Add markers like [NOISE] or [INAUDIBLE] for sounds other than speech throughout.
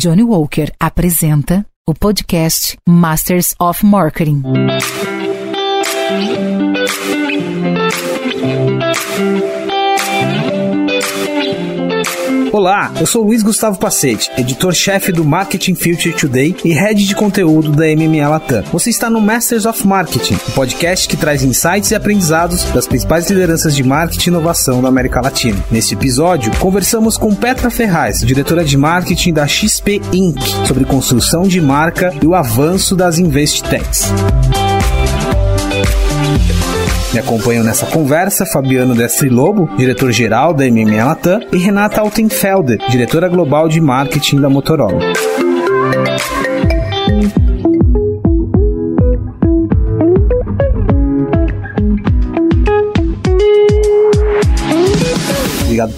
Johnny Walker apresenta o podcast Masters of Marketing. Olá, eu sou Luiz Gustavo Pacete, editor-chefe do Marketing Future Today e head de conteúdo da MMA Latam. Você está no Masters of Marketing, um podcast que traz insights e aprendizados das principais lideranças de marketing e inovação da América Latina. Neste episódio, conversamos com Petra Ferraz, diretora de marketing da XP Inc., sobre construção de marca e o avanço das InvestTechs. Me acompanham nessa conversa Fabiano Destri Lobo, diretor-geral da MMA Latam, e Renata Altenfelder, diretora global de marketing da Motorola.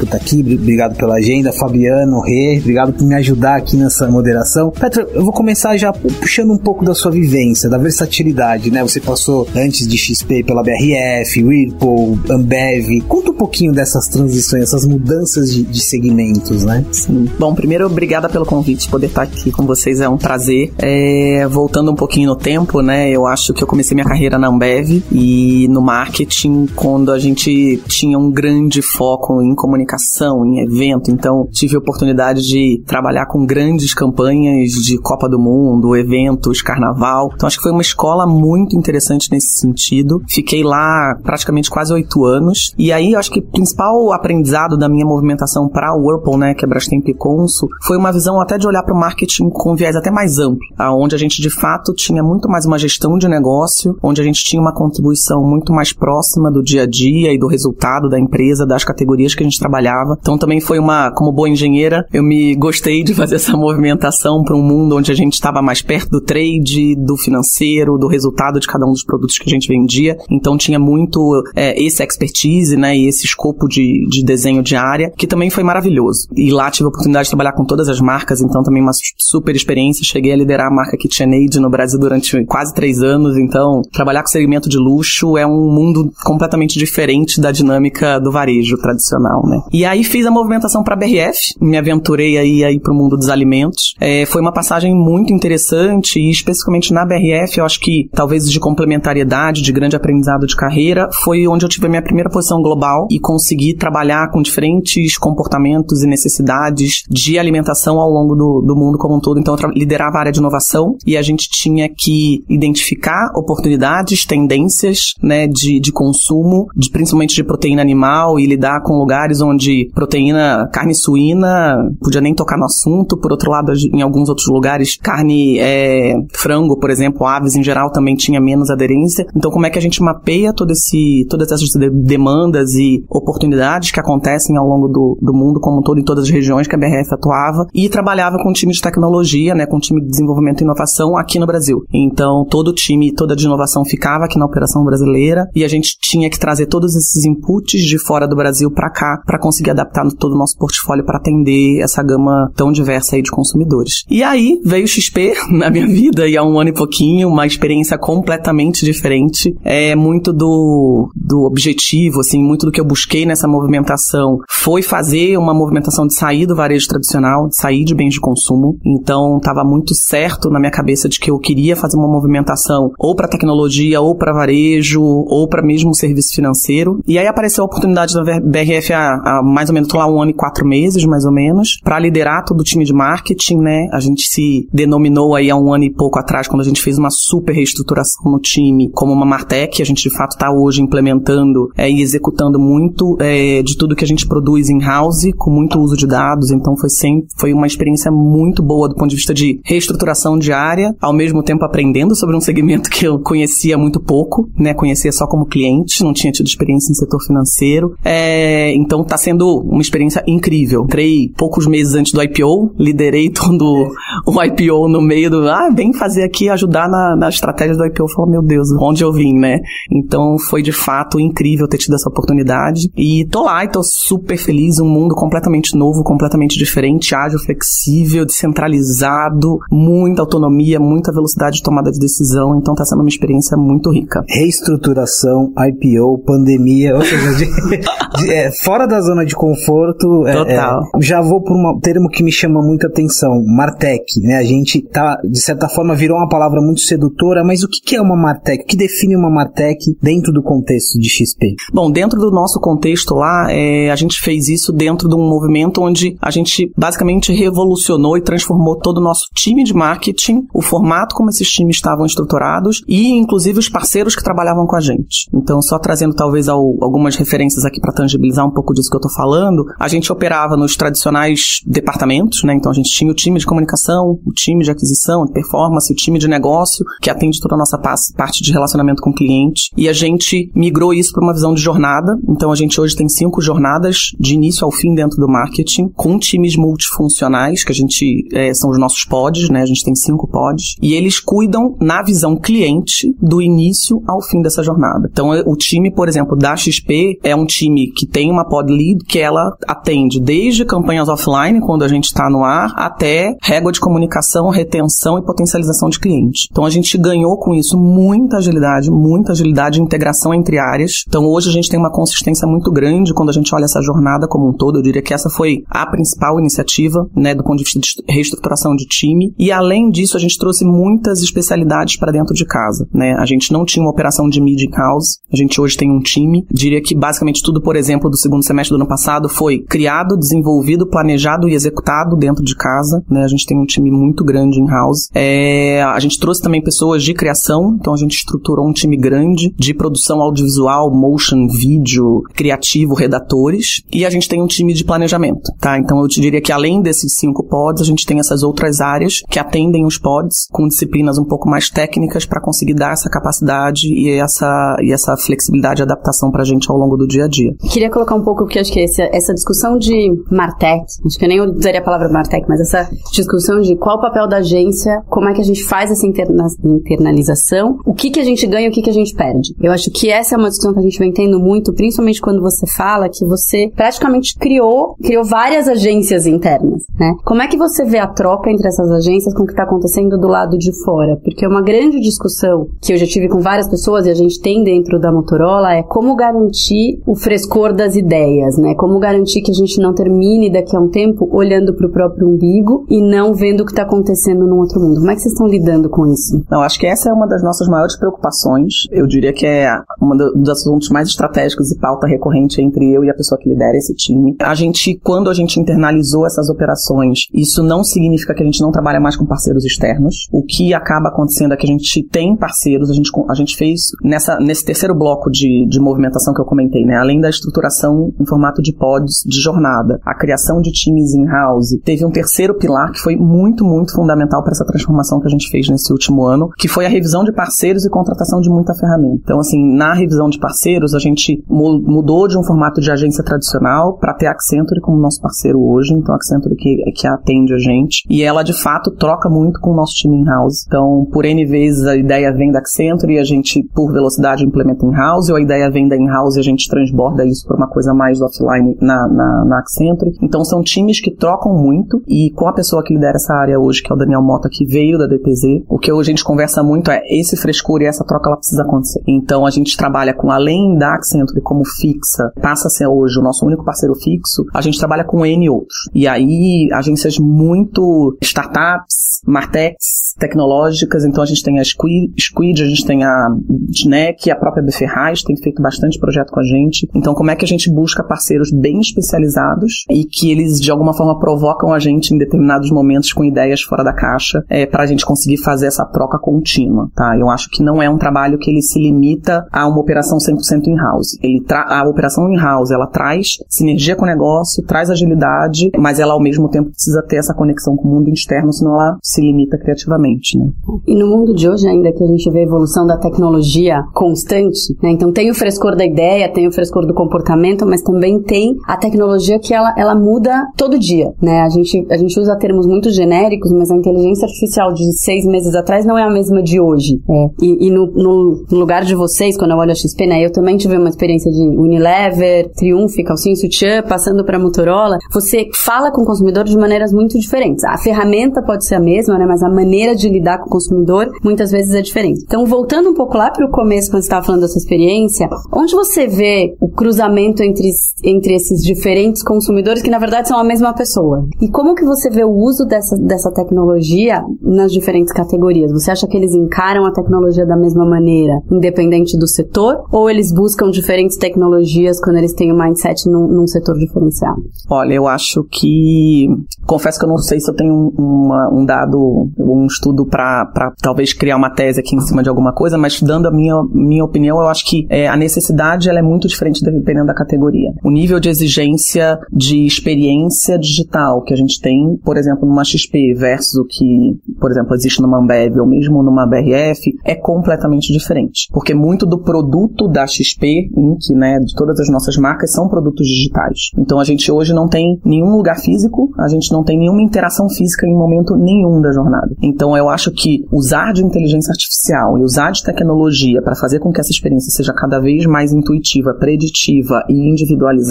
Por estar aqui, obrigado pela agenda, Fabiano, Rê, obrigado por me ajudar aqui nessa moderação. Petra, eu vou começar já puxando um pouco da sua vivência, da versatilidade, né? Você passou antes de XP pela BRF, Whirlpool, Ambev. Conta um pouquinho dessas transições, essas mudanças de, de segmentos, né? Sim. Bom, primeiro, obrigada pelo convite, poder estar aqui com vocês é um prazer. É, voltando um pouquinho no tempo, né? Eu acho que eu comecei minha carreira na Ambev e no marketing quando a gente tinha um grande foco em comunicação comunicação, em evento, então tive a oportunidade de trabalhar com grandes campanhas de Copa do Mundo, eventos, carnaval. Então acho que foi uma escola muito interessante nesse sentido. Fiquei lá praticamente quase oito anos. E aí acho que o principal aprendizado da minha movimentação para a Whirlpool, né, que é Brastemp e Consul, foi uma visão até de olhar para o marketing com viés até mais amplo, aonde a gente de fato tinha muito mais uma gestão de negócio, onde a gente tinha uma contribuição muito mais próxima do dia a dia e do resultado da empresa, das categorias que a gente trabalhava. Então também foi uma, como boa engenheira, eu me gostei de fazer essa movimentação para um mundo onde a gente estava mais perto do trade, do financeiro, do resultado de cada um dos produtos que a gente vendia. Então tinha muito é, esse expertise, né, e esse escopo de, de desenho de área, que também foi maravilhoso. E lá tive a oportunidade de trabalhar com todas as marcas, então também uma super experiência. Cheguei a liderar a marca KitchenAid no Brasil durante quase três anos, então trabalhar com segmento de luxo é um mundo completamente diferente da dinâmica do varejo tradicional, né? E aí fiz a movimentação para BRF, me aventurei aí, aí para o mundo dos alimentos. É, foi uma passagem muito interessante e especificamente na BRF, eu acho que talvez de complementariedade, de grande aprendizado de carreira, foi onde eu tive a minha primeira posição global e consegui trabalhar com diferentes comportamentos e necessidades de alimentação ao longo do, do mundo como um todo. Então eu liderava a área de inovação e a gente tinha que identificar oportunidades, tendências né, de, de consumo, de, principalmente de proteína animal e lidar com lugares onde proteína, carne suína, podia nem tocar no assunto. Por outro lado, em alguns outros lugares, carne, é, frango, por exemplo, aves em geral também tinha menos aderência. Então, como é que a gente mapeia todo esse, todas essas demandas e oportunidades que acontecem ao longo do, do mundo como um todo, em todas as regiões que a BRF atuava, e trabalhava com um time de tecnologia, né, com um time de desenvolvimento e inovação aqui no Brasil. Então, todo o time, toda de inovação ficava aqui na operação brasileira, e a gente tinha que trazer todos esses inputs de fora do Brasil para cá, para conseguir adaptar todo o nosso portfólio para atender essa gama tão diversa aí de consumidores. E aí veio o XP [LAUGHS] na minha vida e há um ano e pouquinho, uma experiência completamente diferente. É muito do, do objetivo, assim, muito do que eu busquei nessa movimentação foi fazer uma movimentação de sair do varejo tradicional, de sair de bens de consumo. Então estava muito certo na minha cabeça de que eu queria fazer uma movimentação ou para tecnologia, ou para varejo, ou para mesmo serviço financeiro. E aí apareceu a oportunidade da BRF há mais ou menos, tô lá um ano e quatro meses, mais ou menos, para liderar todo o time de marketing, né? A gente se denominou aí há um ano e pouco atrás, quando a gente fez uma super reestruturação no time, como uma Martech, a gente de fato está hoje implementando é, e executando muito é, de tudo que a gente produz in-house, com muito uso de dados, então foi sempre, foi uma experiência muito boa do ponto de vista de reestruturação diária, ao mesmo tempo aprendendo sobre um segmento que eu conhecia muito pouco, né? Conhecia só como cliente, não tinha tido experiência no setor financeiro. É, então está sendo uma experiência incrível. Entrei poucos meses antes do IPO, liderei [LAUGHS] todo o IPO no meio do, ah, vem fazer aqui, ajudar na, na estratégia do IPO. Falo, meu Deus, onde eu vim, né? Então foi de fato incrível ter tido essa oportunidade. E tô lá e tô super feliz, um mundo completamente novo, completamente diferente, ágil, flexível, descentralizado, muita autonomia, muita velocidade de tomada de decisão. Então tá sendo uma experiência muito rica. Reestruturação, IPO, pandemia, ou seja, de, [LAUGHS] de, é, fora da zona de conforto. É, Total. É, já vou por um termo que me chama muita atenção, Martech, né? A gente tá, de certa forma, virou uma palavra muito sedutora, mas o que é uma Martech? O que define uma Martech dentro do contexto de XP? Bom, dentro do nosso contexto lá, é, a gente fez isso dentro de um movimento onde a gente basicamente revolucionou e transformou todo o nosso time de marketing, o formato como esses times estavam estruturados e, inclusive, os parceiros que trabalhavam com a gente. Então, só trazendo talvez ao, algumas referências aqui para tangibilizar um pouco disso que eu estou falando, a gente operava nos tradicionais departamentos, né? Então, a gente tinha o time de comunicação, o time de aquisição, de performance, o time de negócio, que atende toda a nossa parte de relacionamento com o cliente. E a gente migrou isso para uma visão de jornada. Então, a gente hoje tem cinco jornadas de início ao fim dentro do marketing, com times multifuncionais, que a gente é, são os nossos pods, né? A gente tem cinco pods. E eles cuidam, na visão cliente, do início ao fim dessa jornada. Então, o time, por exemplo, da XP é um time que tem uma pod lead que ela atende desde campanhas offline, quando a gente está no ar, até régua de comunicação, retenção e potencialização de clientes. Então, a gente ganhou com isso muita agilidade, muita agilidade e integração entre áreas. Então, hoje a gente tem uma consistência muito grande quando a gente olha essa jornada como um todo. Eu diria que essa foi a principal iniciativa, né, do ponto de vista de reestruturação de time. E além disso, a gente trouxe muitas especialidades para dentro de casa, né? A gente não tinha uma operação de media house, a gente hoje tem um time. Diria que basicamente tudo, por exemplo, do segundo semestre do ano passado foi criado, desenvolvido, planejado e executado dentro de casa, né? A gente tem um time muito grande in house. É, a gente trouxe também pessoas de criação, então a gente estruturou um time grande de produção audiovisual, motion, vídeo, criativo, redatores, e a gente tem um time de planejamento, tá? Então eu te diria que além desses cinco pods, a gente tem essas outras áreas que atendem os pods com disciplinas um pouco mais técnicas para conseguir dar essa capacidade e essa, e essa flexibilidade e adaptação para a gente ao longo do dia a dia. Queria colocar um pouco que acho que essa, essa discussão de Martech, acho que eu nem usaria a palavra Martech, mas essa discussão de qual o papel da agência, como é que a gente faz essa interna internalização, o que, que a gente ganha e o que, que a gente perde. Eu acho que essa é uma discussão que a gente vem tendo muito, principalmente quando você fala que você praticamente criou, criou várias agências internas, né? Como é que você vê a troca entre essas agências com o que está acontecendo do lado de fora? Porque uma grande discussão que eu já tive com várias pessoas e a gente tem dentro da Motorola é como garantir o frescor das ideias, né? Como garantir que a gente não termine daqui a um tempo olhando para o próprio umbigo e não vendo o que está acontecendo no outro mundo. Como é que vocês estão lidando com isso? Não, acho que essa é uma das nossas maiores preocupações. Eu diria que é um dos assuntos mais estratégicos e pauta recorrente entre eu e a pessoa que lidera esse time. A gente, quando a gente internalizou essas operações, isso não significa que a gente não trabalha mais com parceiros externos. O que acaba acontecendo é que a gente tem parceiros, a gente, a gente fez nessa, nesse terceiro bloco de, de movimentação que eu comentei, né? Além da estruturação em formato de pods de jornada, a criação de times in-house, teve um terceiro pilar que foi muito, muito fundamental para essa transformação que a gente fez nesse último ano, que foi a revisão de parceiros e contratação de muita ferramenta. Então, assim, na revisão de parceiros, a gente mudou de um formato de agência tradicional para ter a Accenture como nosso parceiro hoje, então a Accenture que, que atende a gente, e ela de fato troca muito com o nosso time in-house. Então, por N vezes a ideia vem da Accenture e a gente, por velocidade, implementa in-house, ou a ideia vem da in-house e a gente transborda isso para uma coisa mais offline na, na, na Accenture. Então, são times que trocam muito, e com a pessoa que lidera essa área hoje, que é o Daniel Mota, que veio da DTZ, o que a gente conversa muito é esse frescor e essa troca ela precisa acontecer. Então, a gente trabalha com, além da Accenture como fixa, passa a ser hoje o nosso único parceiro fixo, a gente trabalha com N outros. E aí, agências muito startups, martechs, tecnológicas, então a gente tem a Squid, Squid a gente tem a Snack, a própria B Ferraz tem feito bastante projeto com a gente. Então, como é que a gente busca parceiros bem especializados e que eles, de alguma forma, provocam a gente em determinados momentos com ideias fora da caixa é, para a gente conseguir fazer essa troca contínua, tá? Eu acho que não é um trabalho que ele se limita a uma operação 100% in-house. Ele a operação in-house, ela traz sinergia com o negócio, traz agilidade, mas ela, ao mesmo tempo, precisa ter essa conexão com o mundo externo, senão ela se limita criativamente, né? E no mundo de hoje, ainda que a gente vê a evolução da tecnologia constante, né? Então tem o frescor da ideia, tem o frescor do comportamento, mas também tem a tecnologia que ela, ela muda todo dia, né? A gente, a gente usa termos muito genéricos mas a inteligência artificial de seis meses atrás não é a mesma de hoje. É. E, e no, no, no, lugar de vocês, quando eu olho a XP, né, eu também tive uma experiência de Unilever, Triumph, Calcinho Sutiã, passando para Motorola. Você fala com o consumidor de maneiras muito diferentes. A ferramenta pode ser a mesma, né, mas a maneira de lidar com o consumidor muitas vezes é diferente. Então, voltando um pouco lá para o começo, quando você estava falando da sua experiência, onde você vê o cruzamento entre, entre esses diferentes consumidores que na verdade são a mesma pessoa? E como que você vê o uso dessa, dessa tecnologia nas diferentes categorias? Você acha que eles encaram a tecnologia da mesma maneira, independente do setor? Ou eles buscam diferentes tecnologias quando eles têm o um mindset num, num, setor diferenciado? Olha, eu acho que. Confesso que eu não sei se eu tenho uma, um dado, um estudo para talvez criar uma tese aqui em cima de alguma coisa, mas dando a minha, minha opinião, eu acho que é, a necessidade ela é muito diferente dependendo da categoria. O nível de exigência de experiência digital que a gente tem, por exemplo, numa XP versus o que, por exemplo, existe numa Ambev ou mesmo numa BRF, é completamente diferente. Porque muito do produto da XP, Inc., né, de todas as nossas marcas, são produtos digitais. Então a gente hoje não tem nenhum lugar físico, a gente não tem nenhuma interação física em momento nenhum da jornada. Então eu acho que usar de inteligência artificial e usar de tecnologia para fazer com que essa experiência seja cada vez mais intuitiva, preditiva e individualizada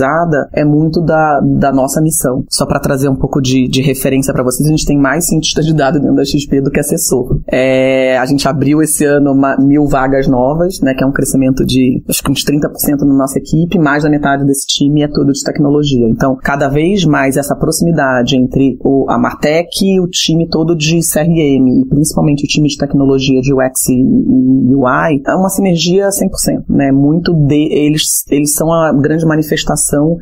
é muito da, da nossa missão. Só para trazer um pouco de, de referência para vocês, a gente tem mais cientistas de dados dentro da XP do que assessor. É, a gente abriu esse ano uma, mil vagas novas, né, que é um crescimento de acho que uns 30% na nossa equipe, mais da metade desse time é tudo de tecnologia. Então, cada vez mais essa proximidade entre o, a Martech e o time todo de CRM, e principalmente o time de tecnologia de UX e, e UI, é uma sinergia 100%, né? Muito de eles, eles são a grande manifestação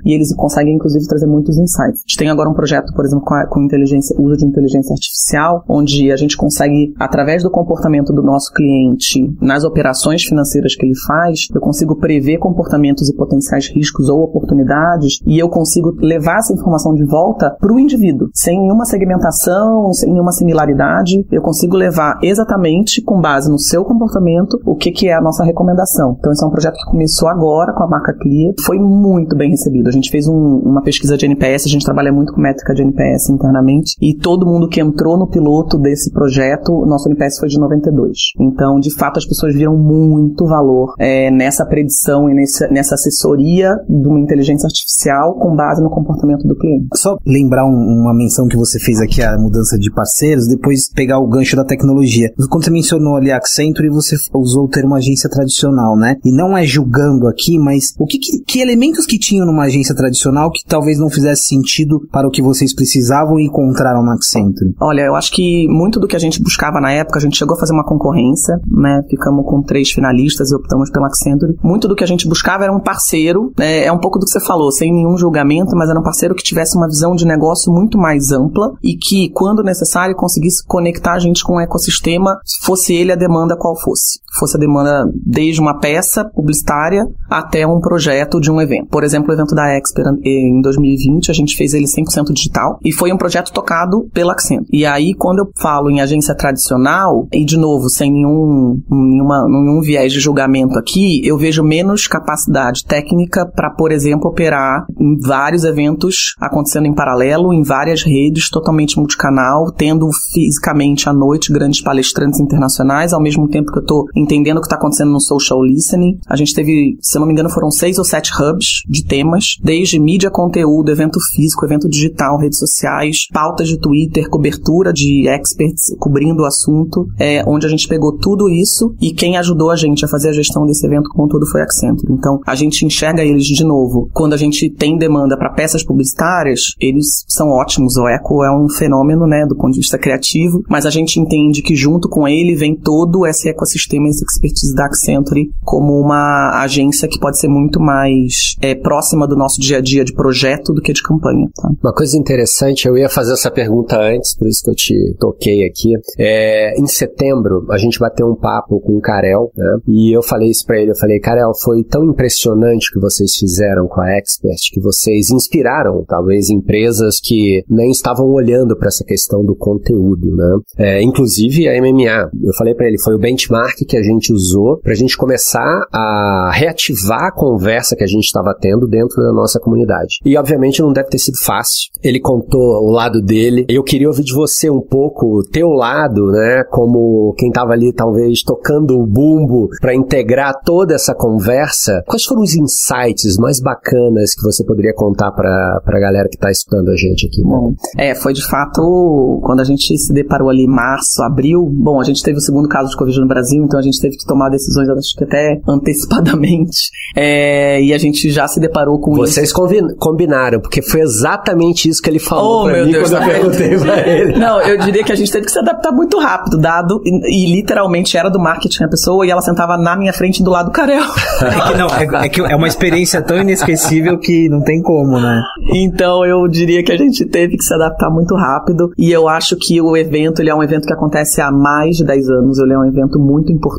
e eles conseguem inclusive trazer muitos insights. A gente tem agora um projeto, por exemplo, com, a, com inteligência, uso de inteligência artificial, onde a gente consegue através do comportamento do nosso cliente nas operações financeiras que ele faz, eu consigo prever comportamentos e potenciais riscos ou oportunidades e eu consigo levar essa informação de volta para o indivíduo, sem nenhuma segmentação, sem nenhuma similaridade. Eu consigo levar exatamente com base no seu comportamento o que, que é a nossa recomendação. Então, esse é um projeto que começou agora com a marca Clear, foi muito bem recebido. A gente fez um, uma pesquisa de NPS, a gente trabalha muito com métrica de NPS internamente e todo mundo que entrou no piloto desse projeto, nosso NPS foi de 92. Então, de fato, as pessoas viram muito valor é, nessa predição e nessa, nessa assessoria de uma inteligência artificial com base no comportamento do cliente. Só lembrar um, uma menção que você fez aqui, a mudança de parceiros, depois pegar o gancho da tecnologia. Quando você mencionou ali a Accenture, você usou o termo agência tradicional, né? E não é julgando aqui, mas o que, que, que elementos que tinham numa agência tradicional que talvez não fizesse sentido para o que vocês precisavam e encontraram na Accenture? Olha, eu acho que muito do que a gente buscava na época, a gente chegou a fazer uma concorrência, né? Ficamos com três finalistas e optamos pela Accenture. Muito do que a gente buscava era um parceiro, né? é um pouco do que você falou, sem nenhum julgamento, mas era um parceiro que tivesse uma visão de negócio muito mais ampla e que, quando necessário, conseguisse conectar a gente com o ecossistema, fosse ele a demanda qual fosse. Fosse a demanda desde uma peça publicitária até um projeto de um evento. Por exemplo, o evento da Expert em 2020, a gente fez ele 100% digital e foi um projeto tocado pela Accent. E aí, quando eu falo em agência tradicional, e de novo, sem nenhum, nenhuma, nenhum viés de julgamento aqui, eu vejo menos capacidade técnica para, por exemplo, operar em vários eventos acontecendo em paralelo, em várias redes, totalmente multicanal, tendo fisicamente à noite grandes palestrantes internacionais, ao mesmo tempo que eu estou entendendo o que está acontecendo no social listening. A gente teve, se eu não me engano, foram seis ou sete hubs de temas, desde mídia, conteúdo, evento físico, evento digital, redes sociais, pautas de Twitter, cobertura de experts cobrindo o assunto, é, onde a gente pegou tudo isso e quem ajudou a gente a fazer a gestão desse evento como todo foi a Accenture. Então, a gente enxerga eles de novo. Quando a gente tem demanda para peças publicitárias, eles são ótimos. O Eco é um fenômeno, né, do ponto de vista criativo, mas a gente entende que junto com ele vem todo esse ecossistema, essa expertise da Accenture como uma agência que pode ser muito mais é, próxima do nosso dia a dia de projeto do que de campanha. Tá? Uma coisa interessante, eu ia fazer essa pergunta antes, por isso que eu te toquei aqui. É, em setembro, a gente bateu um papo com o Karel, né, e eu falei isso para ele, eu falei, Karel, foi tão impressionante o que vocês fizeram com a Expert, que vocês inspiraram, talvez, empresas que nem estavam olhando para essa questão do conteúdo, né? É, inclusive a MMA. Eu falei para ele, foi o benchmark que a gente usou para a gente começar a reativar a conversa que a gente estava tendo dentro da nossa comunidade. E obviamente não deve ter sido fácil. Ele contou o lado dele. Eu queria ouvir de você um pouco, teu lado, né, como quem estava ali talvez tocando o bumbo para integrar toda essa conversa. Quais foram os insights mais bacanas que você poderia contar para a galera que está escutando a gente aqui? Bom, é, foi de fato quando a gente se deparou ali março, abril. Bom, a gente teve o segundo caso de Covid no Brasil, então a gente teve que tomar decisões, acho que até antecipadamente. É, e a gente já se deparou com Vocês isso. Vocês combinaram, porque foi exatamente isso que ele falou oh, pra meu mim Deus quando eu perguntei pra ele. Não, eu diria que a gente teve que se adaptar muito rápido, dado, e, e literalmente era do marketing a pessoa, e ela sentava na minha frente do lado do Carel. É que não, é, é, que é uma experiência tão inesquecível que não tem como, né? Então eu diria que a gente teve que se adaptar muito rápido, e eu acho que o evento, ele é um evento que acontece há mais de 10 anos, ele é um evento muito importante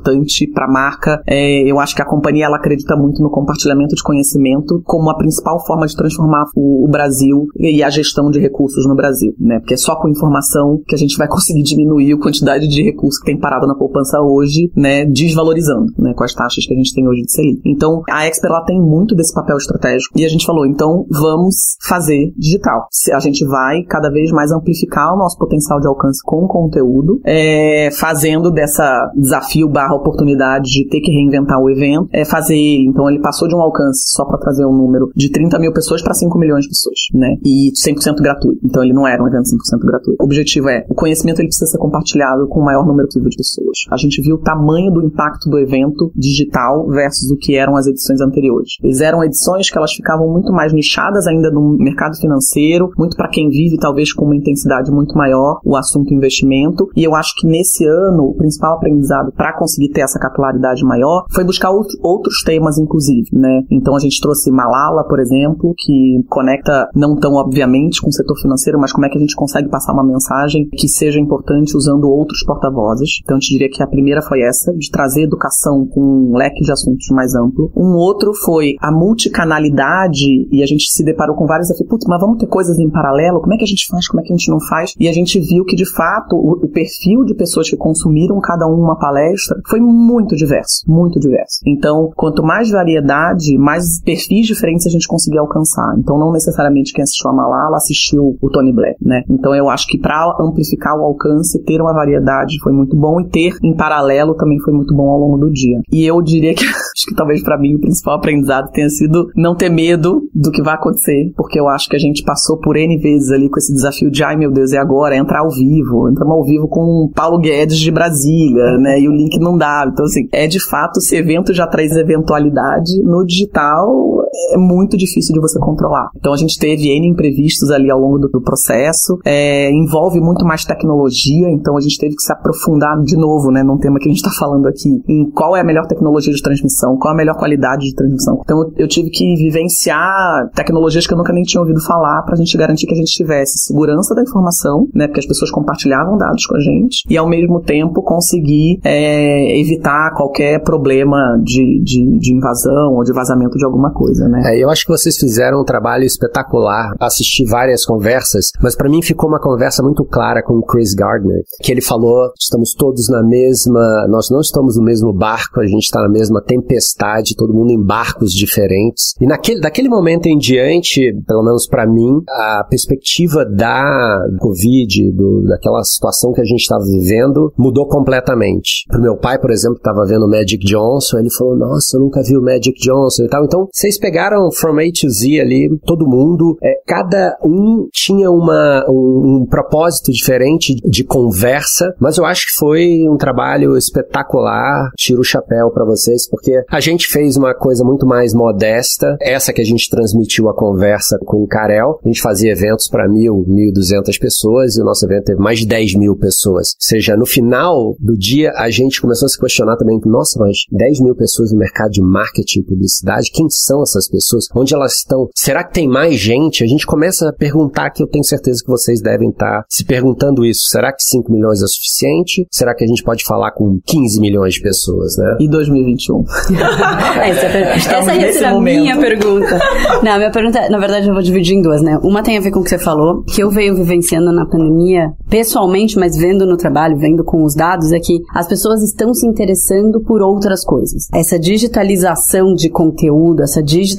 para a marca. É, eu acho que a companhia ela acredita muito no compartilhamento de conhecimento como a principal forma de transformar o, o Brasil e a gestão de recursos no Brasil, né? Porque é só com informação que a gente vai conseguir diminuir a quantidade de recursos que tem parado na poupança hoje, né? Desvalorizando, né? Com as taxas que a gente tem hoje de Selic. Então, a Exper ela tem muito desse papel estratégico e a gente falou, então vamos fazer digital. A gente vai cada vez mais amplificar o nosso potencial de alcance com conteúdo, é, fazendo dessa desafio barra oportunidade de ter que reinventar o evento, é fazer, então ele passou de um alcance, só para trazer um número, de 30 mil pessoas para 5 milhões de pessoas, né? E 100% gratuito. Então ele não era um evento 100% gratuito. O objetivo é, o conhecimento ele precisa ser compartilhado com o maior número possível de pessoas. A gente viu o tamanho do impacto do evento digital versus o que eram as edições anteriores. Eles eram edições que elas ficavam muito mais nichadas ainda no mercado financeiro, muito para quem vive talvez com uma intensidade muito maior o assunto investimento. E eu acho que nesse ano o principal aprendizado para conseguir ter essa capilaridade maior foi buscar outros temas, inclusive, né? Então a gente trouxe Malala, por exemplo, que conecta não tão obviamente com o setor financeiro, mas como é que a gente consegue passar uma mensagem que seja importante usando outros porta-vozes. Então eu te diria que a primeira foi essa, de trazer educação com um leque de assuntos mais amplo. Um outro foi a multicanalidade, e a gente se deparou com vários desafios. Putz, mas vamos ter coisas em paralelo? Como é que a gente faz? Como é que a gente não faz? E a gente viu que, de fato, o, o perfil de pessoas que consumiram cada um uma palestra foi muito diverso, muito diverso. Então, quanto mais variedade, mais perfis diferentes a gente conseguia alcançar. Então, não necessariamente quem assistiu a Malala assistiu o Tony Blair, né? Então, eu acho que para amplificar o alcance, ter uma variedade foi muito bom e ter em paralelo também foi muito bom ao longo do dia. E eu diria que [LAUGHS] acho que talvez para mim o principal aprendizado tenha sido não ter medo do que vai acontecer, porque eu acho que a gente passou por N vezes ali com esse desafio de ai meu Deus, e agora? Entrar ao vivo. Entramos ao vivo com o Paulo Guedes de Brasília, né? E o link não dá. Então, assim, é de fato, se evento já traz eventualidade, no digital é muito difícil de você controlar. Então, a gente teve N imprevistos ali ao longo do, do processo, é, envolve muito mais tecnologia, então a gente teve que se aprofundar de novo, né, num tema que a gente está falando aqui, em qual é a melhor tecnologia de transmissão, qual a melhor qualidade de transmissão. Então, eu tive que vivenciar tecnologias que eu nunca nem tinha ouvido falar para a gente garantir que a gente tivesse segurança da informação, né, porque as pessoas compartilhavam dados com a gente, e ao mesmo tempo conseguir é, evitar qualquer problema de, de, de, invasão ou de vazamento de alguma coisa, né? É, eu acho que vocês fizeram um trabalho espetacular, assisti várias conversas, mas para mim ficou uma conversa muito clara com o Chris Gardner, que ele falou, estamos todos na mesma, nós não estamos no mesmo barco, a gente está na mesma tempestade, todo mundo em barcos diferentes. E naquele, daquele momento em diante, pelo menos para mim, a perspectiva da Covid, do, daquela situação que a gente estava vivendo, mudou completamente. Pro meu pai, por exemplo, estava vendo o Magic Johnson, ele falou, nossa, eu nunca vi o Magic Johnson e tal. Então, vocês pegaram from A to Z ali, todo mundo, é, cada um tinha uma, um, um propósito diferente de conversa, mas eu acho que foi um trabalho espetacular. Tiro o chapéu para vocês, porque a gente fez uma coisa muito mais modesta, essa que a gente transmitiu a conversa com o Karel. A gente fazia eventos para mil, mil duzentas pessoas e o nosso evento teve mais de 10 mil pessoas. Ou seja, no final do dia a gente começou a se questionar também, nossa, mas 10 mil pessoas no mercado de marketing e publicidade, quem são essas dessas pessoas, onde elas estão, será que tem mais gente? A gente começa a perguntar que eu tenho certeza que vocês devem estar se perguntando isso. Será que 5 milhões é suficiente? Será que a gente pode falar com 15 milhões de pessoas, né? E 2021? [LAUGHS] essa [LAUGHS] essa ia ser a minha pergunta. [LAUGHS] Não, a minha pergunta, na verdade, eu vou dividir em duas, né? Uma tem a ver com o que você falou, que eu venho vivenciando na pandemia, pessoalmente, mas vendo no trabalho, vendo com os dados, é que as pessoas estão se interessando por outras coisas. Essa digitalização de conteúdo, essa digitalização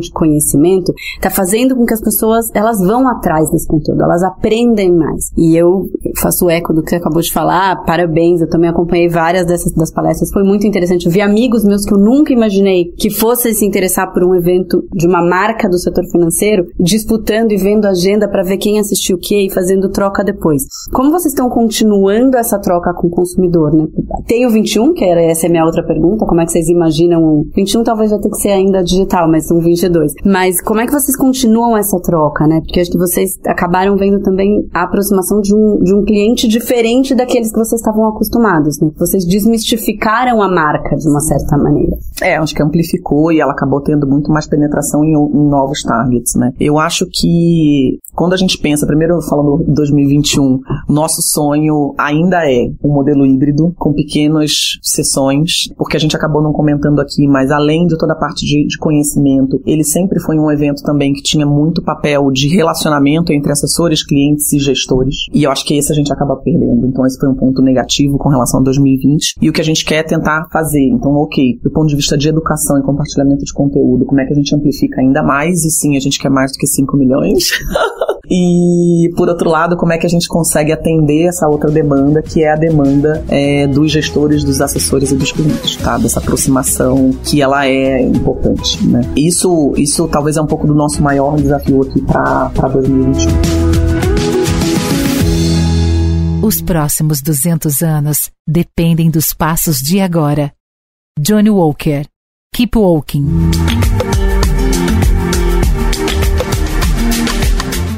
de conhecimento, está fazendo com que as pessoas, elas vão atrás desse conteúdo, elas aprendem mais. E eu faço eco do que você acabou de falar, parabéns, eu também acompanhei várias dessas das palestras, foi muito interessante. Eu vi amigos meus que eu nunca imaginei que fossem se interessar por um evento de uma marca do setor financeiro, disputando e vendo a agenda para ver quem assistiu o que e fazendo troca depois. Como vocês estão continuando essa troca com o consumidor, né? Tem o 21, que era essa é a minha outra pergunta, como é que vocês imaginam o 21 talvez vai ter que ser ainda digital, mas um 22. Mas como é que vocês continuam essa troca, né? Porque acho que vocês acabaram vendo também a aproximação de um, de um cliente diferente daqueles que vocês estavam acostumados, né? Vocês desmistificaram a marca de uma certa maneira. É, acho que amplificou e ela acabou tendo muito mais penetração em, em novos targets, né? Eu acho que quando a gente pensa, primeiro falando de 2021, nosso sonho ainda é um modelo híbrido, com pequenas sessões, porque a gente acabou não comentando aqui, mas além de toda a parte de, de conhecimento, ele sempre foi um evento também que tinha muito papel de relacionamento entre assessores, clientes e gestores. E eu acho que esse a gente acaba perdendo. Então esse foi um ponto negativo com relação a 2020. E o que a gente quer é tentar fazer. Então, ok, do ponto de vista de educação e compartilhamento de conteúdo, como é que a gente amplifica ainda mais? E sim, a gente quer mais do que 5 milhões. [LAUGHS] E, por outro lado, como é que a gente consegue atender essa outra demanda, que é a demanda é, dos gestores, dos assessores e dos clientes, tá? Dessa aproximação que ela é importante, né? Isso, isso talvez é um pouco do nosso maior desafio aqui para 2021. Os próximos 200 anos dependem dos passos de agora. Johnny Walker. Keep Walking.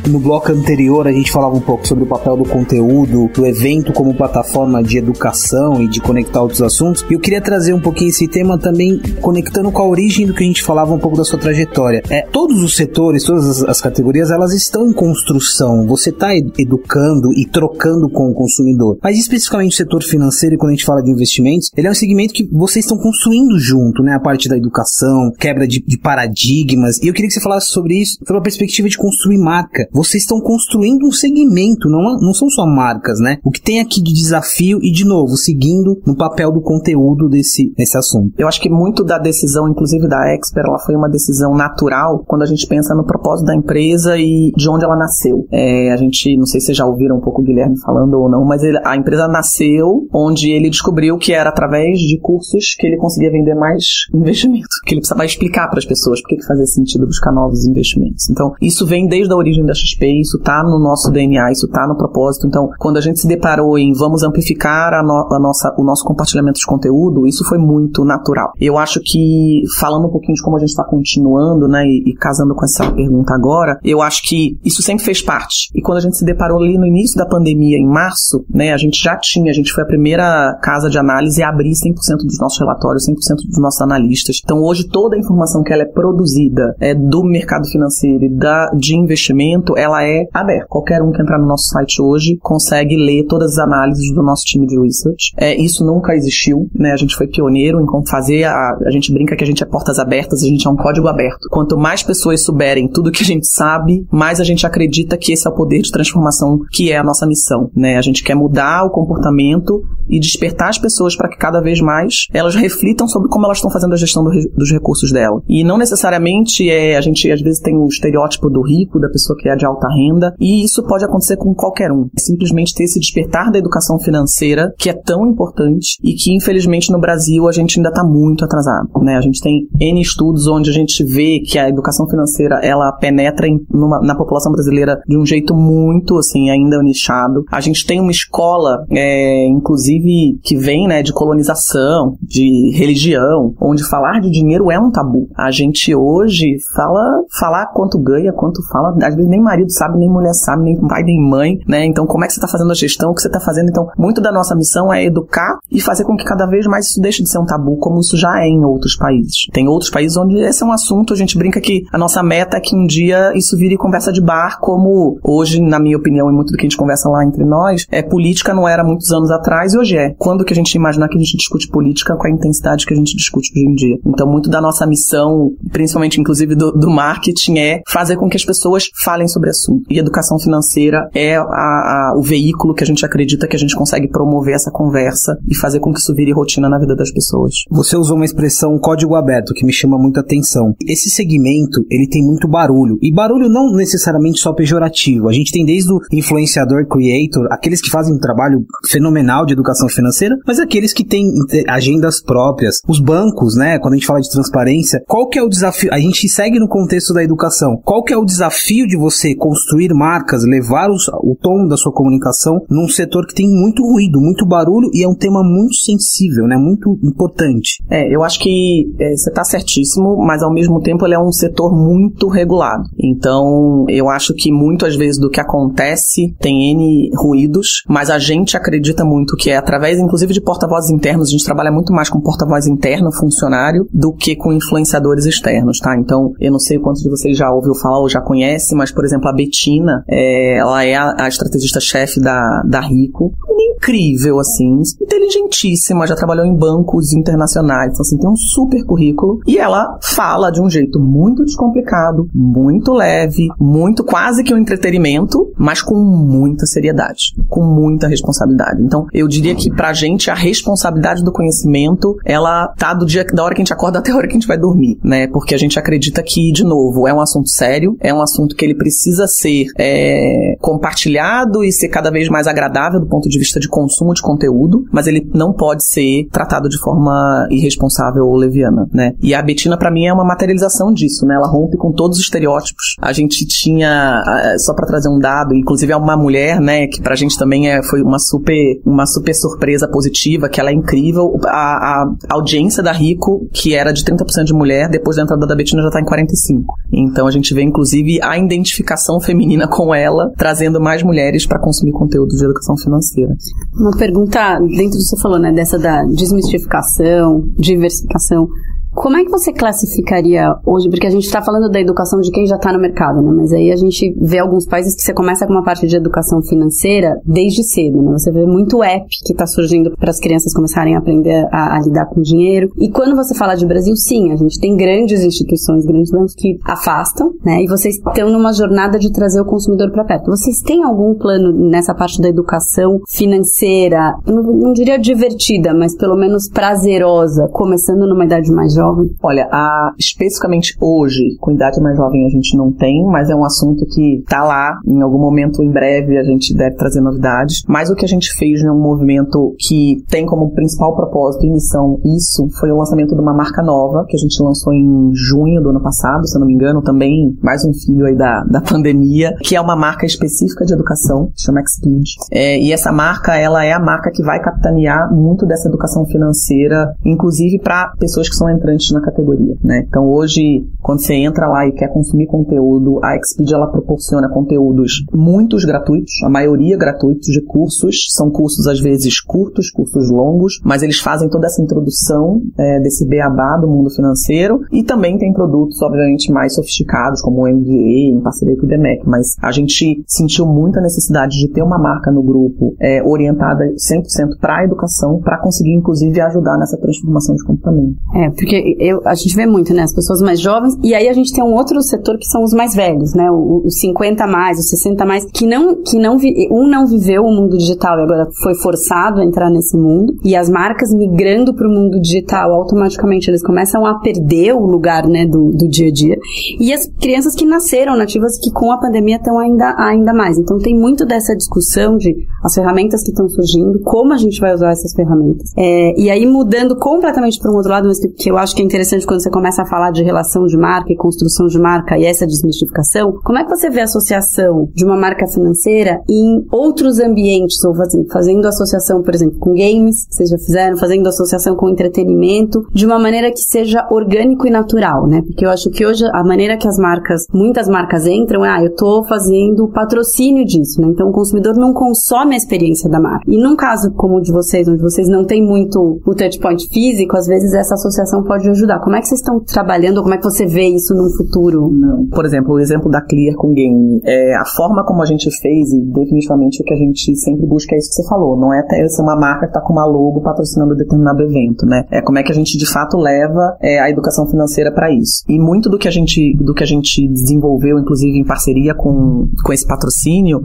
No bloco anterior, a gente falava um pouco sobre o papel do conteúdo, do evento como plataforma de educação e de conectar outros assuntos. E eu queria trazer um pouquinho esse tema também conectando com a origem do que a gente falava um pouco da sua trajetória. É, todos os setores, todas as, as categorias, elas estão em construção. Você está educando e trocando com o consumidor. Mas especificamente o setor financeiro, quando a gente fala de investimentos, ele é um segmento que vocês estão construindo junto, né? A parte da educação, quebra de, de paradigmas. E eu queria que você falasse sobre isso, sobre a perspectiva de construir marca vocês estão construindo um segmento, não, não são só marcas, né? O que tem aqui de desafio e, de novo, seguindo no papel do conteúdo desse, desse assunto. Eu acho que muito da decisão, inclusive da Expert, ela foi uma decisão natural quando a gente pensa no propósito da empresa e de onde ela nasceu. É, a gente, não sei se vocês já ouviram um pouco o Guilherme falando ou não, mas ele, a empresa nasceu onde ele descobriu que era através de cursos que ele conseguia vender mais [LAUGHS] investimento, que ele precisava explicar para as pessoas por que fazia sentido buscar novos investimentos. Então, isso vem desde a origem da XP, isso está no nosso DNA, isso está no propósito. Então, quando a gente se deparou em vamos amplificar a, no, a nossa, o nosso compartilhamento de conteúdo, isso foi muito natural. Eu acho que, falando um pouquinho de como a gente está continuando, né, e, e, casando com essa pergunta agora, eu acho que isso sempre fez parte. E quando a gente se deparou ali no início da pandemia, em março, né, a gente já tinha, a gente foi a primeira casa de análise a abrir 100% dos nossos relatórios, 100% dos nossos analistas. Então, hoje, toda a informação que ela é produzida é, do mercado financeiro e da, de investimento, ela é aberta. Qualquer um que entrar no nosso site hoje consegue ler todas as análises do nosso time de research. É, isso nunca existiu, né? A gente foi pioneiro em como fazer. A, a gente brinca que a gente é portas abertas, a gente é um código aberto. Quanto mais pessoas souberem tudo que a gente sabe, mais a gente acredita que esse é o poder de transformação que é a nossa missão, né? A gente quer mudar o comportamento e despertar as pessoas para que cada vez mais elas reflitam sobre como elas estão fazendo a gestão do, dos recursos dela. E não necessariamente é a gente às vezes tem o estereótipo do rico, da pessoa que é de alta renda, e isso pode acontecer com qualquer um. É simplesmente ter esse despertar da educação financeira, que é tão importante e que, infelizmente, no Brasil a gente ainda está muito atrasado. Né? A gente tem N estudos onde a gente vê que a educação financeira ela penetra em, numa, na população brasileira de um jeito muito, assim, ainda nichado. A gente tem uma escola, é, inclusive, que vem, né, de colonização, de religião, onde falar de dinheiro é um tabu. A gente hoje fala, falar quanto ganha, quanto fala, às vezes nem marido sabe, nem mulher sabe, nem pai, nem mãe, né? Então, como é que você está fazendo a gestão, o que você está fazendo? Então, muito da nossa missão é educar e fazer com que cada vez mais isso deixe de ser um tabu, como isso já é em outros países. Tem outros países onde esse é um assunto, a gente brinca que a nossa meta é que um dia isso vire conversa de bar, como hoje, na minha opinião, e muito do que a gente conversa lá entre nós, é política não era muitos anos atrás e hoje é. Quando que a gente imaginar que a gente discute política com a intensidade que a gente discute hoje em dia? Então, muito da nossa missão, principalmente inclusive do, do marketing, é fazer com que as pessoas falem sobre assunto. E educação financeira é a, a, o veículo que a gente acredita que a gente consegue promover essa conversa e fazer com que isso vire rotina na vida das pessoas. Você usou uma expressão código aberto que me chama muita atenção. Esse segmento, ele tem muito barulho. E barulho não necessariamente só pejorativo. A gente tem desde o influenciador, creator, aqueles que fazem um trabalho fenomenal de educação financeira, mas aqueles que têm agendas próprias. Os bancos, né? Quando a gente fala de transparência, qual que é o desafio? A gente segue no contexto da educação. Qual que é o desafio de você construir marcas, levar os, o tom da sua comunicação num setor que tem muito ruído, muito barulho e é um tema muito sensível, né? Muito importante. É, eu acho que é, você está certíssimo, mas ao mesmo tempo ele é um setor muito regulado. Então, eu acho que muito às vezes do que acontece tem N ruídos, mas a gente acredita muito que é através, inclusive, de porta-vozes internos, a gente trabalha muito mais com porta-voz interno, funcionário, do que com influenciadores externos, tá? Então, eu não sei quantos de vocês já ouviu falar ou já conhece, mas, por exemplo, a Betina, é, ela é a, a estrategista-chefe da, da Rico. Incrível, assim, inteligentíssima, já trabalhou em bancos internacionais, então, assim, tem um super currículo. E ela fala de um jeito muito descomplicado, muito leve, muito quase que um entretenimento, mas com muita seriedade, com muita responsabilidade. Então, eu diria que pra gente a responsabilidade do conhecimento, ela tá do dia da hora que a gente acorda [LAUGHS] até a hora que a gente vai dormir, né? Porque a gente acredita que, de novo, é um assunto sério, é um assunto que ele precisa ser é, compartilhado e ser cada vez mais agradável do ponto de vista de consumo de conteúdo, mas ele não pode ser tratado de forma irresponsável ou leviana, né? E a Betina, para mim, é uma materialização disso, né? Ela rompe com todos os estereótipos. A gente tinha, só para trazer um dado, inclusive é uma mulher, né, que pra gente também é, foi uma super, uma super surpresa positiva, que ela é incrível. A, a audiência da Rico, que era de 30% de mulher, depois da entrada da Betina já tá em 45%. Então a gente vê, inclusive, a identificação feminina com ela, trazendo mais mulheres para consumir conteúdo de educação financeira. Uma pergunta, dentro do que você falou, né, dessa da desmistificação, diversificação. Como é que você classificaria hoje? Porque a gente está falando da educação de quem já está no mercado, né? Mas aí a gente vê alguns países que você começa com uma parte de educação financeira desde cedo, né? Você vê muito app que está surgindo para as crianças começarem a aprender a, a, lidar com dinheiro. E quando você fala de Brasil, sim, a gente tem grandes instituições, grandes bancos que afastam, né? E vocês estão numa jornada de trazer o consumidor para perto. Vocês têm algum plano nessa parte da educação financeira, não, não diria divertida, mas pelo menos prazerosa, começando numa idade mais jovem? Olha, a, especificamente hoje, com idade mais jovem a gente não tem, mas é um assunto que tá lá, em algum momento em breve a gente deve trazer novidades. Mas o que a gente fez num movimento que tem como principal propósito e missão isso, foi o lançamento de uma marca nova, que a gente lançou em junho do ano passado, se eu não me engano, também mais um filho aí da, da pandemia, que é uma marca específica de educação, chama Xpeed. É, e essa marca, ela é a marca que vai capitanear muito dessa educação financeira, inclusive para pessoas que são entrantes na categoria, né? Então hoje, quando você entra lá e quer consumir conteúdo, a Expedia ela proporciona conteúdos muitos gratuitos, a maioria gratuitos de cursos, são cursos às vezes curtos, cursos longos, mas eles fazem toda essa introdução é, desse beabá do mundo financeiro e também tem produtos, obviamente, mais sofisticados, como o MBA, em parceria com o DMEC, mas a gente sentiu muita necessidade de ter uma marca no grupo é, orientada 100% para a educação, para conseguir, inclusive, ajudar nessa transformação de comportamento. É, porque eu, a gente vê muito, né? As pessoas mais jovens. E aí a gente tem um outro setor que são os mais velhos, né? Os 50 mais, os 60 mais, que não, que não um não viveu o mundo digital e agora foi forçado a entrar nesse mundo. E as marcas migrando para o mundo digital, automaticamente eles começam a perder o lugar, né, do, do dia a dia. E as crianças que nasceram nativas, que com a pandemia estão ainda, ainda mais. Então tem muito dessa discussão de as ferramentas que estão surgindo, como a gente vai usar essas ferramentas. É, e aí mudando completamente para um outro lado, mas que, que eu acho acho que é interessante quando você começa a falar de relação de marca e construção de marca e essa desmistificação, como é que você vê a associação de uma marca financeira em outros ambientes, ou fazendo, fazendo associação, por exemplo, com games, que vocês já fizeram, fazendo associação com entretenimento, de uma maneira que seja orgânico e natural, né? Porque eu acho que hoje a maneira que as marcas, muitas marcas entram é, ah, eu tô fazendo patrocínio disso, né? Então o consumidor não consome a experiência da marca. E num caso como o de vocês, onde vocês não têm muito o touch point físico, às vezes essa associação pode ajudar. Como é que vocês estão trabalhando, como é que você vê isso no futuro? Não. Por exemplo, o exemplo da Clear com game. É, a forma como a gente fez, e definitivamente o que a gente sempre busca é isso que você falou. Não é até ser uma marca que está com uma logo patrocinando determinado evento, né? É como é que a gente de fato leva é, a educação financeira para isso. E muito do que a gente do que a gente desenvolveu, inclusive em parceria com, com esse patrocínio,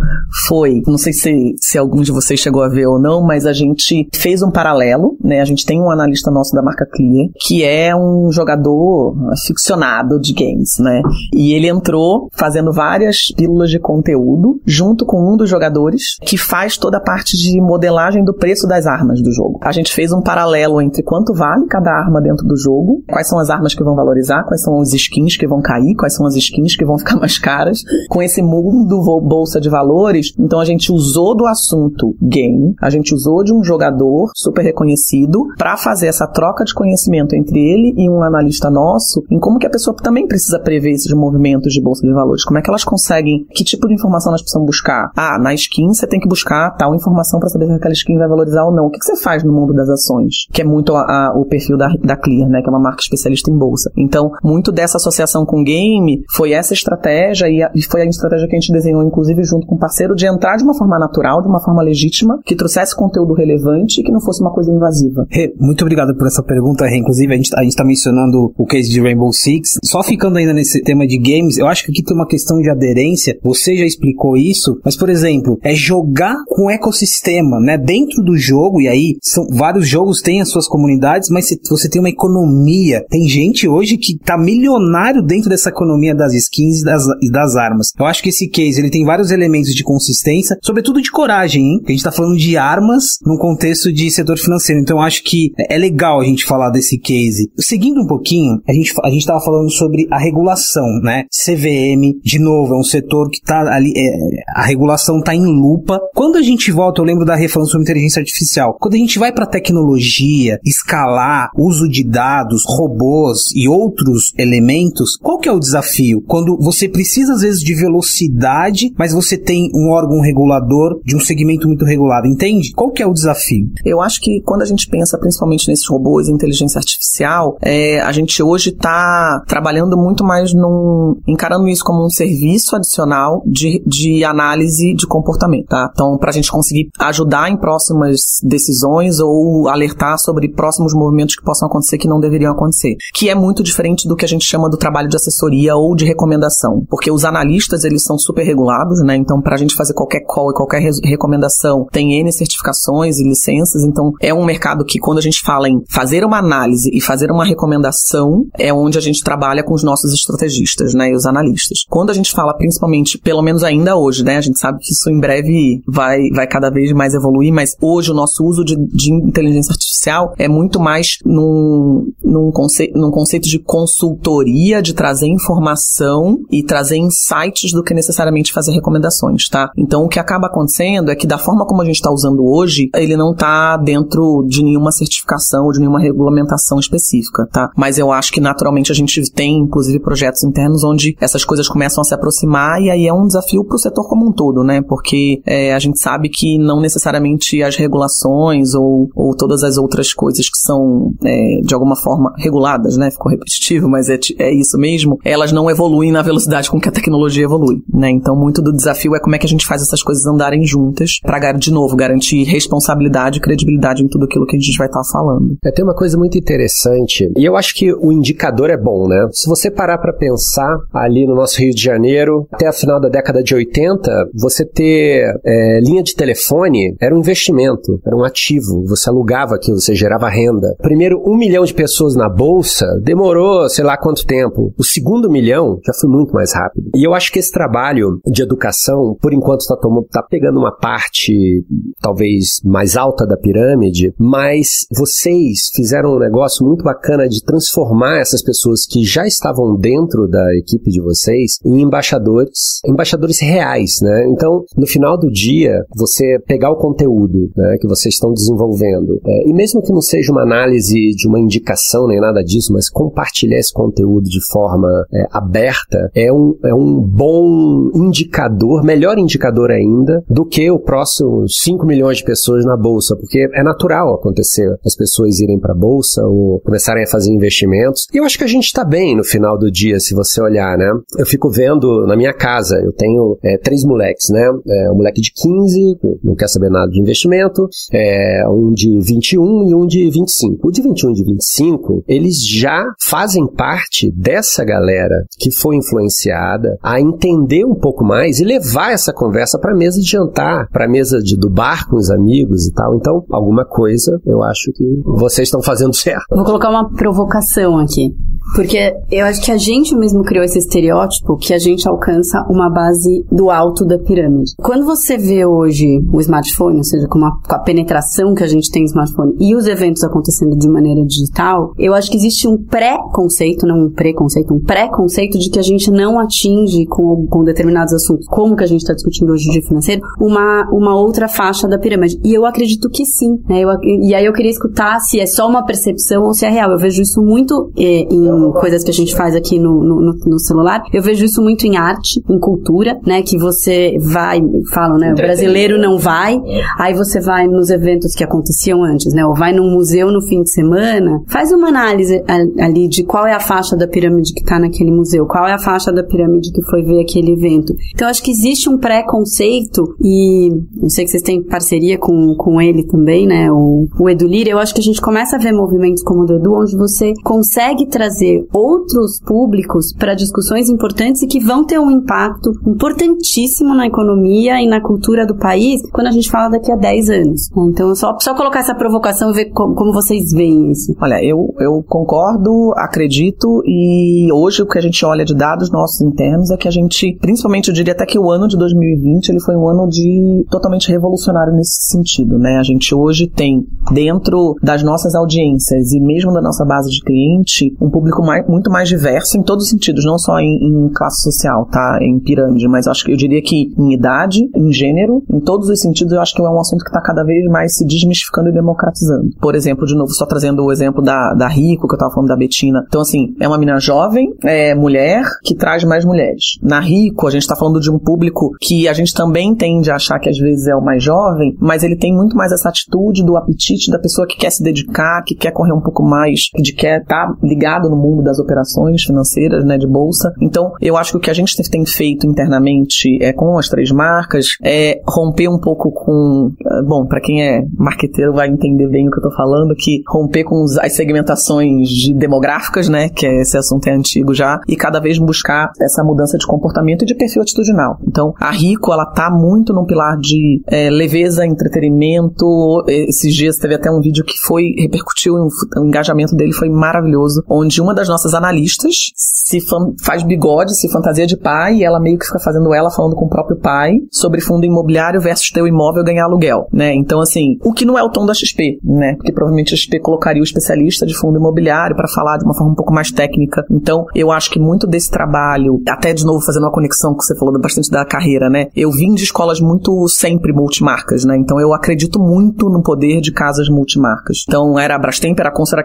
foi, não sei se, se algum de vocês chegou a ver ou não, mas a gente fez um paralelo, né? A gente tem um analista nosso da marca Clear, que é um jogador ficcionado de games, né? E ele entrou fazendo várias pílulas de conteúdo junto com um dos jogadores que faz toda a parte de modelagem do preço das armas do jogo. A gente fez um paralelo entre quanto vale cada arma dentro do jogo, quais são as armas que vão valorizar, quais são os skins que vão cair, quais são as skins que vão ficar [LAUGHS] mais caras, com esse mundo bolsa de valores. Então a gente usou do assunto game, a gente usou de um jogador super reconhecido para fazer essa troca de conhecimento entre ele e um analista nosso em como que a pessoa também precisa prever esses movimentos de bolsa de valores. Como é que elas conseguem, que tipo de informação elas precisam buscar? Ah, na skin você tem que buscar tal informação para saber se aquela skin vai valorizar ou não. O que, que você faz no mundo das ações? Que é muito a, a, o perfil da, da Clear, né? Que é uma marca especialista em bolsa. Então, muito dessa associação com game foi essa estratégia e, a, e foi a estratégia que a gente desenhou, inclusive, junto com o parceiro, de entrar de uma forma natural, de uma forma legítima, que trouxesse conteúdo relevante e que não fosse uma coisa invasiva. Rê, muito obrigado por essa pergunta. Inclusive, a gente, a gente tá mencionando o case de Rainbow Six. Só ficando ainda nesse tema de games, eu acho que aqui tem uma questão de aderência. Você já explicou isso, mas, por exemplo, é jogar com o ecossistema, né? Dentro do jogo, e aí são vários jogos têm as suas comunidades, mas você tem uma economia. Tem gente hoje que tá milionário dentro dessa economia das skins e das, e das armas. Eu acho que esse case ele tem vários elementos de consistência, sobretudo de coragem, hein? A gente tá falando de armas num contexto de setor financeiro. Então eu acho que é legal a gente falar desse case. Seguindo um pouquinho, a gente, a gente tava falando sobre a regulação, né? CVM, de novo, é um setor que tá ali, é, a regulação tá em lupa. Quando a gente volta, eu lembro da reflão sobre inteligência artificial. Quando a gente vai para tecnologia, escalar, uso de dados, robôs e outros elementos, qual que é o desafio? Quando você precisa às vezes de velocidade, mas você tem um órgão regulador de um segmento muito regulado, entende? Qual que é o desafio? Eu acho que quando a gente pensa principalmente nesses robôs e inteligência artificial, é, a gente hoje está trabalhando muito mais num, encarando isso como um serviço adicional de, de análise de comportamento, tá? Então, para a gente conseguir ajudar em próximas decisões ou alertar sobre próximos movimentos que possam acontecer que não deveriam acontecer, que é muito diferente do que a gente chama do trabalho de assessoria ou de recomendação, porque os analistas eles são super regulados, né? Então, para a gente fazer qualquer call e qualquer recomendação tem N certificações e licenças, então é um mercado que quando a gente fala em fazer uma análise e fazer uma recomendação, é onde a gente trabalha com os nossos estrategistas, né, e os analistas. Quando a gente fala principalmente, pelo menos ainda hoje, né, a gente sabe que isso em breve vai, vai cada vez mais evoluir, mas hoje o nosso uso de, de inteligência artificial é muito mais num, num, conce, num conceito de consultoria, de trazer informação e trazer insights do que necessariamente fazer recomendações, tá? Então o que acaba acontecendo é que da forma como a gente está usando hoje, ele não está dentro de nenhuma certificação ou de nenhuma regulamentação específica, tá? Mas eu acho que naturalmente a gente tem, inclusive, projetos internos onde essas coisas começam a se aproximar e aí é um desafio para o setor como um todo, né? Porque é, a gente sabe que não necessariamente as regulações ou, ou todas as outras coisas que são é, de alguma forma reguladas, né? Ficou repetitivo, mas é, é isso mesmo. Elas não evoluem na velocidade com que a tecnologia evolui, né? Então muito do desafio é como é que a gente faz essas coisas andarem juntas para, de novo, garantir responsabilidade e credibilidade em tudo aquilo que a gente vai estar tá falando. É, tem uma coisa muito interessante, e eu acho que o indicador é bom, né? Se você parar para pensar ali no nosso Rio de Janeiro, até a final da década de 80, você ter é, linha de telefone era um investimento, era um ativo. Você alugava aquilo, você gerava renda. Primeiro, um milhão de pessoas na bolsa demorou, sei lá quanto tempo. O segundo milhão já foi muito mais rápido. E eu acho que esse trabalho de educação, por enquanto, está tá pegando uma parte talvez mais alta da pirâmide, mas vocês fizeram um negócio muito bacana de transformar essas pessoas que já estavam dentro da equipe de vocês em embaixadores, embaixadores reais, né? Então, no final do dia, você pegar o conteúdo né, que vocês estão desenvolvendo, é, e mesmo que não seja uma análise de uma indicação nem nada disso, mas compartilhar esse conteúdo de forma é, aberta é um, é um bom indicador, melhor indicador ainda, do que o próximo 5 milhões de pessoas na bolsa, porque é natural acontecer as pessoas irem para a bolsa ou começarem a fazer investimentos. E eu acho que a gente está bem no final do dia, se você olhar, né? Eu fico vendo na minha casa, eu tenho é, três moleques, né? É, um moleque de 15, não quer saber nada de investimento, é, um de 21 e um de 25. O de 21 e de 25, eles já fazem parte dessa galera que foi influenciada a entender um pouco mais e levar essa conversa para a mesa de jantar, para a mesa de, do bar com os amigos e tal. Então, alguma coisa eu acho que vocês estão fazendo [LAUGHS] certo. Vou colocar uma provocação aqui. Porque eu acho que a gente mesmo criou esse estereótipo que a gente alcança uma base do alto da pirâmide. Quando você vê hoje o smartphone, ou seja, com a, com a penetração que a gente tem no smartphone e os eventos acontecendo de maneira digital, eu acho que existe um pré-conceito, não um preconceito, um pré-conceito de que a gente não atinge com, com determinados assuntos, como que a gente está discutindo hoje de financeiro, uma, uma outra faixa da pirâmide. E eu acredito que sim. Né? Eu, e aí eu queria escutar se é só uma percepção ou se é real. Eu vejo isso muito é, em coisas que a gente faz aqui no, no, no, celular. Eu vejo isso muito em arte, em cultura, né? Que você vai, falam, né? O brasileiro não vai, aí você vai nos eventos que aconteciam antes, né? Ou vai num museu no fim de semana, faz uma análise ali de qual é a faixa da pirâmide que está naquele museu, qual é a faixa da pirâmide que foi ver aquele evento. Então, acho que existe um preconceito e eu sei que vocês têm parceria com, com ele também, né? O, o Edu Lira, eu acho que a gente começa a ver movimentos como o do Edu, onde você consegue trazer trazer outros públicos para discussões importantes e que vão ter um impacto importantíssimo na economia e na cultura do país quando a gente fala daqui a 10 anos. Né? Então, só, só colocar essa provocação e ver como, como vocês veem isso. Olha, eu, eu concordo, acredito e hoje o que a gente olha de dados nossos internos é que a gente, principalmente eu diria até que o ano de 2020 ele foi um ano de totalmente revolucionário nesse sentido, né? A gente hoje tem dentro das nossas audiências e mesmo da nossa base de cliente um público mais, muito mais diverso em todos os sentidos, não só em, em, classe social, tá? Em pirâmide, mas acho que eu diria que em idade, em gênero, em todos os sentidos, eu acho que é um assunto que está cada vez mais se desmistificando e democratizando. Por exemplo, de novo, só trazendo o exemplo da, da Rico, que eu estava falando da Betina. Então, assim, é uma menina jovem, é mulher, que traz mais mulheres. Na Rico, a gente está falando de um público que a gente também tende a achar que às vezes é o mais jovem, mas ele tem muito mais essa atitude do apetite da pessoa que quer se dedicar, que quer correr um pouco mais, que quer estar tá ligado no mundo das operações financeiras, né, de bolsa. Então, eu acho que o que a gente tem feito internamente é com as três marcas é romper um pouco com, eh, bom, para quem é marqueteiro vai entender bem o que eu tô falando, que romper com as segmentações de demográficas, né, que é, esse assunto é antigo já, e cada vez buscar essa mudança de comportamento e de perfil atitudinal. Então, a Rico, ela tá muito num pilar de é, leveza, entretenimento. Esses dias teve até um vídeo que foi, repercutiu, o engajamento dele foi maravilhoso, onde uma das das nossas analistas se faz bigode, se fantasia de pai, e ela meio que fica fazendo ela falando com o próprio pai sobre fundo imobiliário versus teu imóvel ganhar aluguel, né? Então, assim, o que não é o tom da XP, né? Porque provavelmente a XP colocaria o especialista de fundo imobiliário para falar de uma forma um pouco mais técnica. Então, eu acho que muito desse trabalho, até de novo fazendo uma conexão que você falou bastante da carreira, né? Eu vim de escolas muito sempre multimarcas, né? Então, eu acredito muito no poder de casas multimarcas. Então, era a Brastemp, era a Concer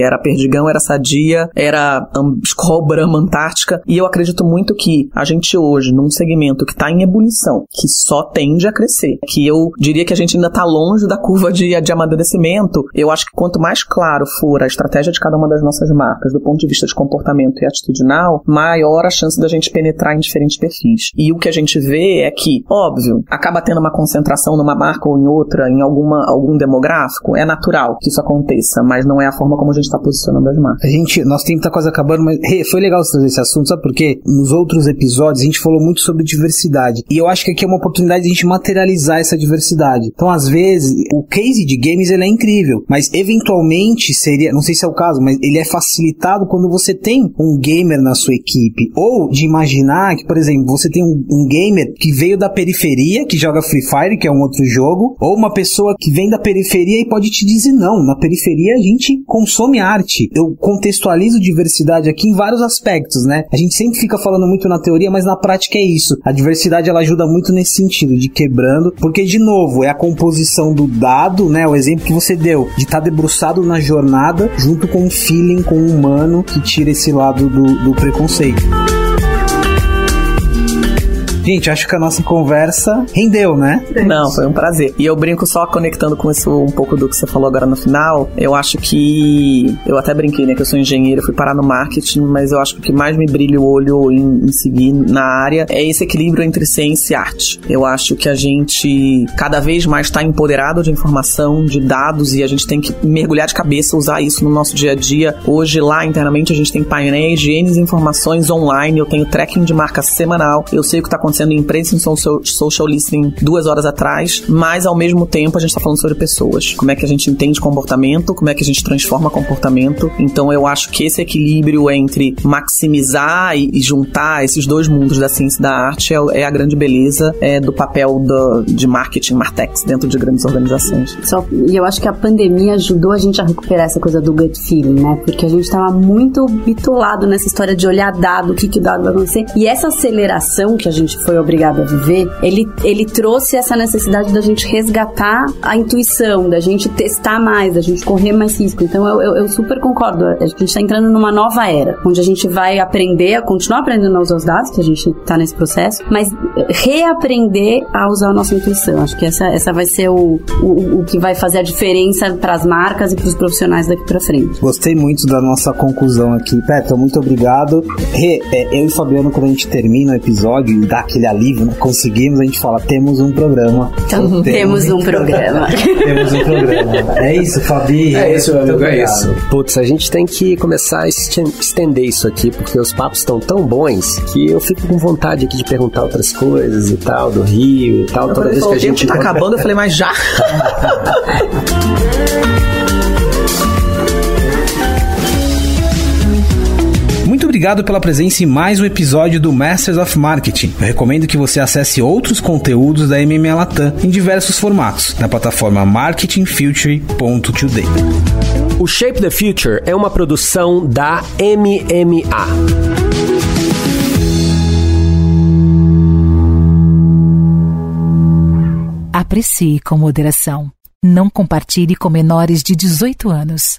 era Perdigão, era Sadia, era um, Antártica, e eu acredito muito que a gente hoje, num segmento que está em ebulição, que só tende a crescer, que eu diria que a gente ainda está longe da curva de, de amadurecimento, eu acho que quanto mais claro for a estratégia de cada uma das nossas marcas, do ponto de vista de comportamento e atitudinal, maior a chance da gente penetrar em diferentes perfis. E o que a gente vê é que, óbvio, acaba tendo uma concentração numa marca ou em outra, em alguma, algum demográfico, é natural que isso aconteça, mas não é a forma como a gente está posicionando as marcas. A gente, nosso tempo tá quase acabando, mas foi legal você trazer esse assunto, sabe por quê? Nos outros episódios a gente falou muito sobre diversidade. E eu acho que aqui é uma oportunidade de a gente materializar essa diversidade. Então, às vezes, o case de games ele é incrível, mas eventualmente seria, não sei se é o caso, mas ele é facilitado quando você tem um gamer na sua equipe. Ou de imaginar que, por exemplo, você tem um, um gamer que veio da periferia, que joga Free Fire, que é um outro jogo, ou uma pessoa que vem da periferia e pode te dizer não. Na periferia a gente consome arte. Eu contextualizo diversidade aqui em vários aspectos, né? A gente sempre fica falando muito na teoria, mas na prática é isso. A diversidade ela ajuda muito nesse sentido de quebrando, porque de novo é a composição do dado, né? O exemplo que você deu de estar tá debruçado na jornada junto com o feeling com o humano que tira esse lado do, do preconceito. Gente, acho que a nossa conversa rendeu, né? Não, foi um prazer. E eu brinco só conectando com isso um pouco do que você falou agora no final. Eu acho que. Eu até brinquei, né? Que eu sou engenheiro, fui parar no marketing, mas eu acho que o que mais me brilha o olho em, em seguir na área é esse equilíbrio entre ciência e arte. Eu acho que a gente cada vez mais está empoderado de informação, de dados, e a gente tem que mergulhar de cabeça, usar isso no nosso dia a dia. Hoje, lá internamente, a gente tem painéis de N informações online, eu tenho tracking de marca semanal, eu sei o que está acontecendo acontecendo em imprensa em social, social listening duas horas atrás, mas ao mesmo tempo a gente está falando sobre pessoas. Como é que a gente entende comportamento, como é que a gente transforma comportamento. Então eu acho que esse equilíbrio entre maximizar e, e juntar esses dois mundos da ciência e da arte é, é a grande beleza é, do papel do, de marketing, Martex, dentro de grandes organizações. E eu acho que a pandemia ajudou a gente a recuperar essa coisa do gut feeling, né? Porque a gente estava muito bitolado nessa história de olhar dado, o que, que o dado vai acontecer. E essa aceleração que a gente foi obrigado a viver, ele, ele trouxe essa necessidade da gente resgatar a intuição, da gente testar mais, da gente correr mais risco. Então eu, eu, eu super concordo. A gente está entrando numa nova era, onde a gente vai aprender a continuar aprendendo a usar os dados, que a gente está nesse processo, mas reaprender a usar a nossa intuição. Acho que essa, essa vai ser o, o, o que vai fazer a diferença para as marcas e para os profissionais daqui para frente. Gostei muito da nossa conclusão aqui. Petra, muito obrigado. Rê, é, eu e Fabiano, quando a gente termina o episódio dá aquele alívio, né? conseguimos, a gente fala, temos um programa. Então, temos, um [LAUGHS] programa. temos um programa. É isso, Fabi. É isso, meu amigo, é isso. Putz, a gente tem que começar a estender isso aqui, porque os papos estão tão bons que eu fico com vontade aqui de perguntar outras coisas e tal, do Rio e tal. Eu toda vez que a gente. Tá acabando, eu falei, mas já. [LAUGHS] obrigado pela presença em mais um episódio do Masters of Marketing. Eu recomendo que você acesse outros conteúdos da MMA Latam em diversos formatos na plataforma marketingfuture.today. O Shape the Future é uma produção da MMA. Aprecie com moderação. Não compartilhe com menores de 18 anos.